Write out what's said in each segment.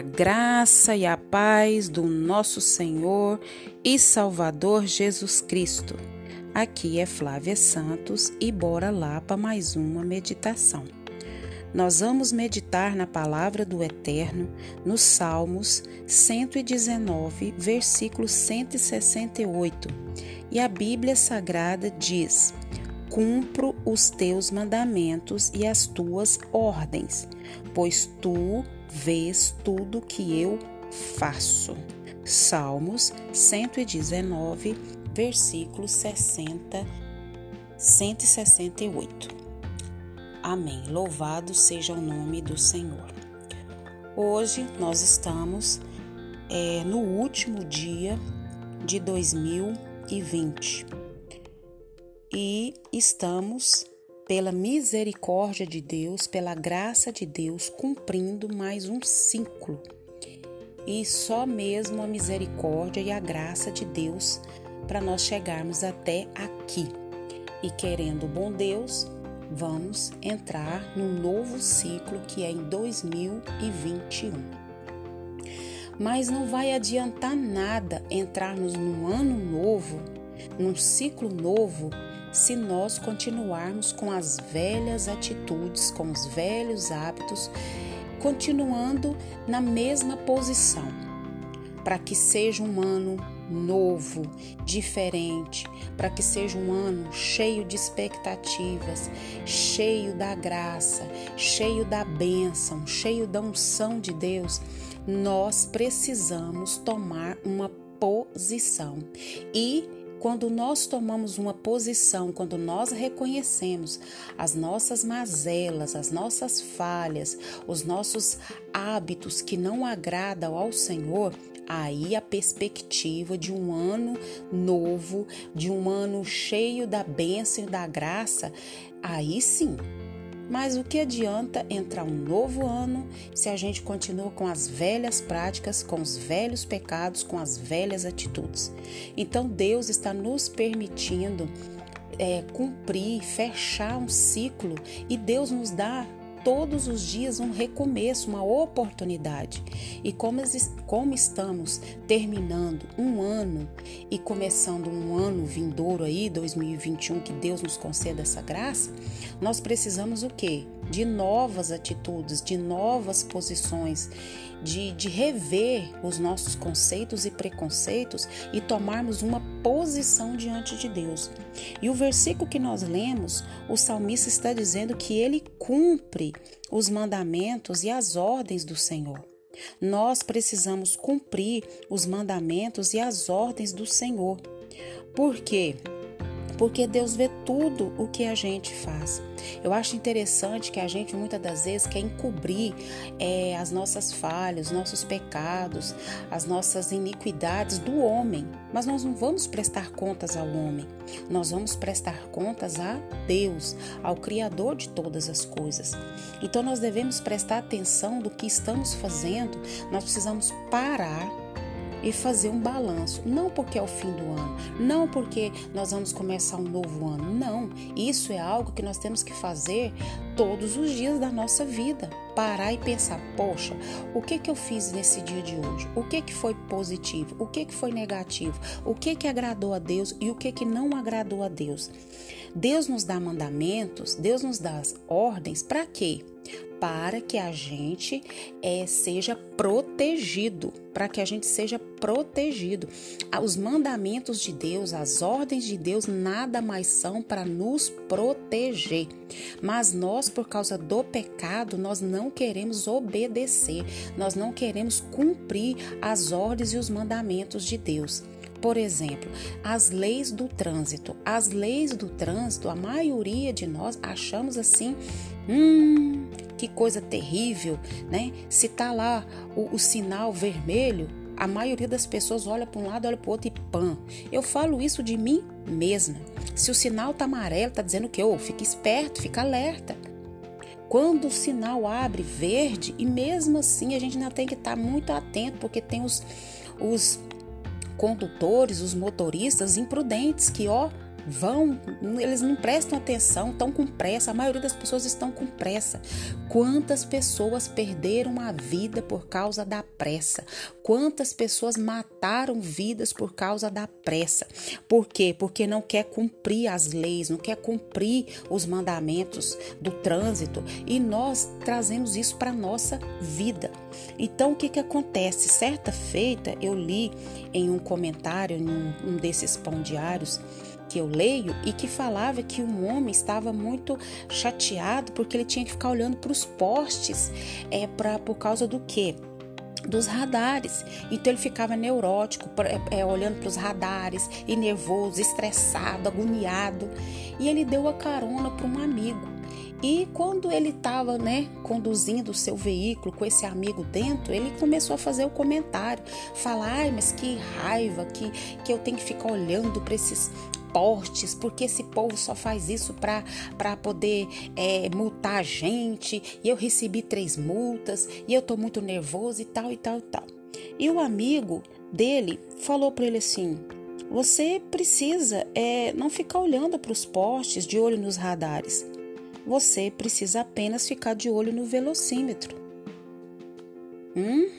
A graça e a paz do nosso Senhor e Salvador Jesus Cristo. Aqui é Flávia Santos e bora lá para mais uma meditação. Nós vamos meditar na palavra do Eterno nos Salmos 119, versículo 168. E a Bíblia Sagrada diz: Cumpro os teus mandamentos e as tuas ordens, pois tu vês tudo que eu faço. Salmos 119, versículo 60, 168. Amém. Louvado seja o nome do Senhor. Hoje nós estamos é, no último dia de 2020 e estamos pela misericórdia de Deus, pela graça de Deus, cumprindo mais um ciclo. E só mesmo a misericórdia e a graça de Deus para nós chegarmos até aqui. E querendo bom Deus, vamos entrar num novo ciclo que é em 2021. Mas não vai adiantar nada entrarmos num ano novo, num ciclo novo, se nós continuarmos com as velhas atitudes, com os velhos hábitos, continuando na mesma posição, para que seja um ano novo, diferente, para que seja um ano cheio de expectativas, cheio da graça, cheio da bênção, cheio da unção de Deus, nós precisamos tomar uma posição e quando nós tomamos uma posição, quando nós reconhecemos as nossas mazelas, as nossas falhas, os nossos hábitos que não agradam ao Senhor, aí a perspectiva de um ano novo, de um ano cheio da bênção e da graça, aí sim mas o que adianta entrar um novo ano se a gente continua com as velhas práticas, com os velhos pecados, com as velhas atitudes? Então Deus está nos permitindo é, cumprir, fechar um ciclo e Deus nos dá todos os dias um recomeço, uma oportunidade. E como, como estamos terminando um ano e começando um ano vindouro aí, 2021, que Deus nos conceda essa graça, nós precisamos o quê? De novas atitudes, de novas posições, de, de rever os nossos conceitos e preconceitos e tomarmos uma posição diante de Deus. E o versículo que nós lemos, o salmista está dizendo que ele cumpre os mandamentos e as ordens do Senhor. Nós precisamos cumprir os mandamentos e as ordens do Senhor. Por quê? Porque Deus vê tudo o que a gente faz. Eu acho interessante que a gente muitas das vezes quer encobrir é, as nossas falhas, os nossos pecados, as nossas iniquidades do homem, mas nós não vamos prestar contas ao homem, nós vamos prestar contas a Deus, ao Criador de todas as coisas. Então nós devemos prestar atenção do que estamos fazendo, nós precisamos parar e fazer um balanço. Não porque é o fim do ano, não porque nós vamos começar um novo ano. Não, isso é algo que nós temos que fazer todos os dias da nossa vida. Parar e pensar, poxa, o que que eu fiz nesse dia de hoje? O que que foi positivo? O que que foi negativo? O que que agradou a Deus e o que que não agradou a Deus? Deus nos dá mandamentos, Deus nos dá ordens para quê? Para que a gente é, seja protegido, para que a gente seja protegido. Os mandamentos de Deus, as ordens de Deus, nada mais são para nos proteger. Mas nós, por causa do pecado, nós não queremos obedecer, nós não queremos cumprir as ordens e os mandamentos de Deus. Por exemplo, as leis do trânsito. As leis do trânsito, a maioria de nós achamos assim, hum, que coisa terrível, né? Se tá lá o, o sinal vermelho, a maioria das pessoas olha para um lado, olha para o outro e pã. Eu falo isso de mim mesma. Se o sinal tá amarelo, tá dizendo que, ô, oh, fica esperto, fica alerta. Quando o sinal abre verde, e mesmo assim a gente ainda tem que estar tá muito atento, porque tem os, os condutores, os motoristas imprudentes que, ó, vão, eles não prestam atenção, estão com pressa. A maioria das pessoas estão com pressa. Quantas pessoas perderam a vida por causa da pressa? Quantas pessoas mataram vidas por causa da pressa? Por quê? Porque não quer cumprir as leis, não quer cumprir os mandamentos do trânsito e nós trazemos isso para nossa vida. Então, o que que acontece? Certa feita eu li em um comentário, em um, um desses pão diários, que eu leio e que falava que um homem estava muito chateado porque ele tinha que ficar olhando para os postes é, pra, por causa do quê? dos radares. Então ele ficava neurótico, é, é, olhando para os radares, e nervoso, estressado, agoniado. E ele deu a carona para um amigo. E quando ele estava, né, conduzindo o seu veículo com esse amigo dentro, ele começou a fazer o comentário, falar, ai, mas que raiva, que, que eu tenho que ficar olhando para esses portes, porque esse povo só faz isso para poder é, multar a gente, e eu recebi três multas, e eu tô muito nervoso e tal, e tal, e tal. E o amigo dele falou para ele assim: você precisa é, não ficar olhando para os postes, de olho nos radares. Você precisa apenas ficar de olho no velocímetro. Hum?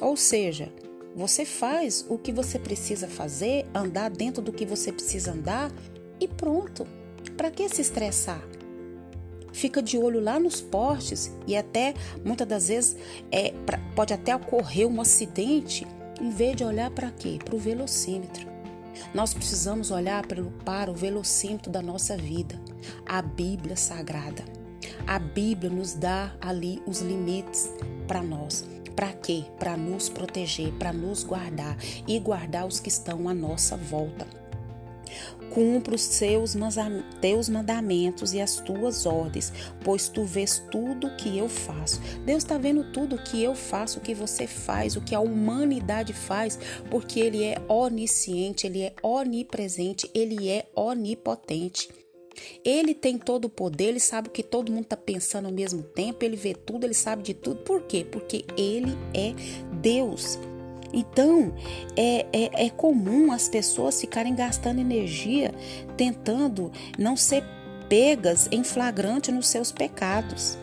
Ou seja, você faz o que você precisa fazer, andar dentro do que você precisa andar e pronto. Para que se estressar? Fica de olho lá nos postes e até muitas das vezes é, pode até ocorrer um acidente em vez de olhar para quê? Para o velocímetro. Nós precisamos olhar para o velocímetro da nossa vida, a Bíblia Sagrada. A Bíblia nos dá ali os limites para nós. Para quê? Para nos proteger, para nos guardar e guardar os que estão à nossa volta. Cumpra os seus teus mandamentos e as tuas ordens, pois tu vês tudo o que eu faço. Deus está vendo tudo o que eu faço, o que você faz, o que a humanidade faz, porque Ele é onisciente, Ele é onipresente, Ele é onipotente. Ele tem todo o poder, ele sabe o que todo mundo está pensando ao mesmo tempo, ele vê tudo, ele sabe de tudo. Por quê? Porque ele é Deus. Então, é, é, é comum as pessoas ficarem gastando energia tentando não ser pegas em flagrante nos seus pecados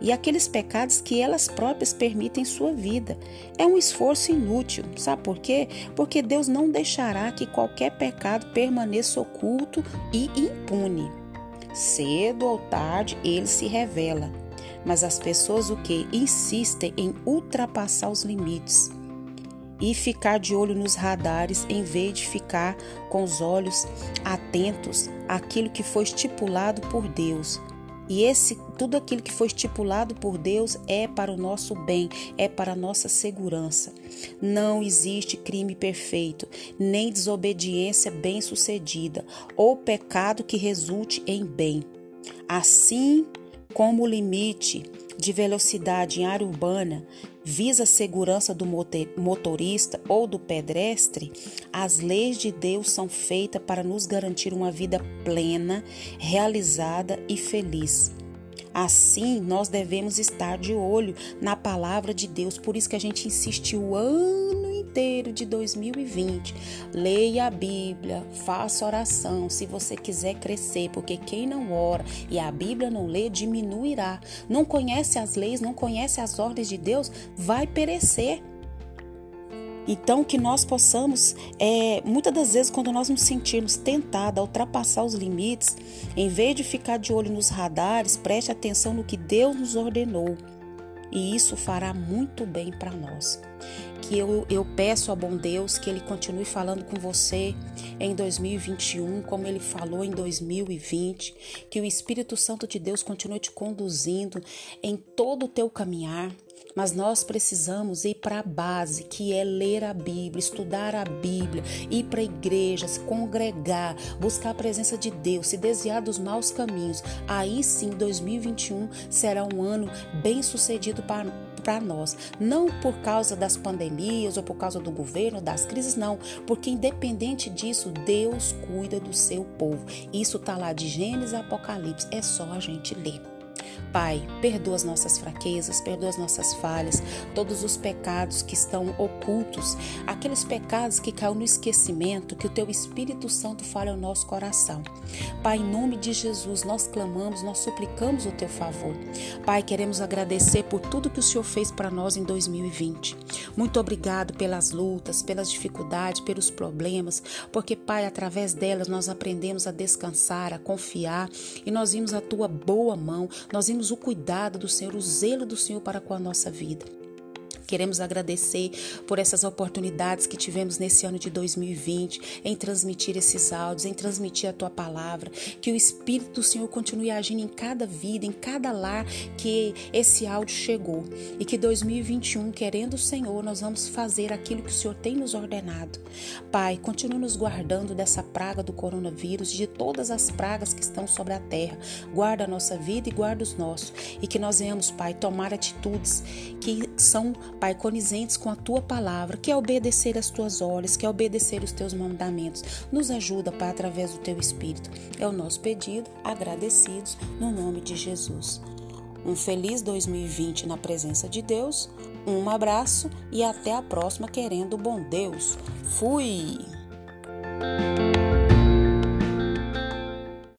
e aqueles pecados que elas próprias permitem em sua vida. É um esforço inútil. Sabe por quê? Porque Deus não deixará que qualquer pecado permaneça oculto e impune. Cedo ou tarde ele se revela. Mas as pessoas o que insistem em ultrapassar os limites e ficar de olho nos radares em vez de ficar com os olhos atentos àquilo que foi estipulado por Deus, e esse tudo aquilo que foi estipulado por Deus é para o nosso bem, é para a nossa segurança. Não existe crime perfeito, nem desobediência bem-sucedida, ou pecado que resulte em bem. Assim como o limite de velocidade em área urbana visa a segurança do motorista ou do pedestre, as leis de Deus são feitas para nos garantir uma vida plena, realizada e feliz. Assim, nós devemos estar de olho na palavra de Deus. Por isso que a gente insiste o ano inteiro de 2020. Leia a Bíblia, faça oração se você quiser crescer, porque quem não ora e a Bíblia não lê, diminuirá. Não conhece as leis, não conhece as ordens de Deus, vai perecer. Então, que nós possamos, é, muitas das vezes, quando nós nos sentirmos tentados a ultrapassar os limites, em vez de ficar de olho nos radares, preste atenção no que Deus nos ordenou. E isso fará muito bem para nós. Que eu, eu peço ao bom Deus que Ele continue falando com você em 2021, como Ele falou em 2020. Que o Espírito Santo de Deus continue te conduzindo em todo o teu caminhar mas nós precisamos ir para a base, que é ler a Bíblia, estudar a Bíblia, ir para a igreja, se congregar, buscar a presença de Deus, se desviar dos maus caminhos. Aí sim, 2021 será um ano bem sucedido para para nós, não por causa das pandemias ou por causa do governo, das crises, não, porque independente disso, Deus cuida do seu povo. Isso está lá de Gênesis a Apocalipse, é só a gente ler. Pai, perdoa as nossas fraquezas, perdoa as nossas falhas, todos os pecados que estão ocultos, aqueles pecados que caiu no esquecimento, que o Teu Espírito Santo fale ao nosso coração. Pai, em nome de Jesus, nós clamamos, nós suplicamos o Teu favor. Pai, queremos agradecer por tudo que o Senhor fez para nós em 2020. Muito obrigado pelas lutas, pelas dificuldades, pelos problemas, porque, Pai, através delas nós aprendemos a descansar, a confiar e nós vimos a Tua boa mão, nós vimos o cuidado do Senhor, o zelo do Senhor para com a nossa vida. Queremos agradecer por essas oportunidades que tivemos nesse ano de 2020 em transmitir esses áudios, em transmitir a tua palavra. Que o Espírito do Senhor continue agindo em cada vida, em cada lar que esse áudio chegou. E que 2021, querendo o Senhor, nós vamos fazer aquilo que o Senhor tem nos ordenado. Pai, continue nos guardando dessa praga do coronavírus, de todas as pragas que estão sobre a terra. Guarda a nossa vida e guarda os nossos. E que nós venhamos, Pai, tomar atitudes que são Pai, conizentes com a tua palavra, que é obedecer as tuas ordens, que é obedecer os teus mandamentos. Nos ajuda, Pai, através do teu Espírito. É o nosso pedido, agradecidos, no nome de Jesus. Um feliz 2020 na presença de Deus, um abraço e até a próxima, querendo bom Deus. Fui!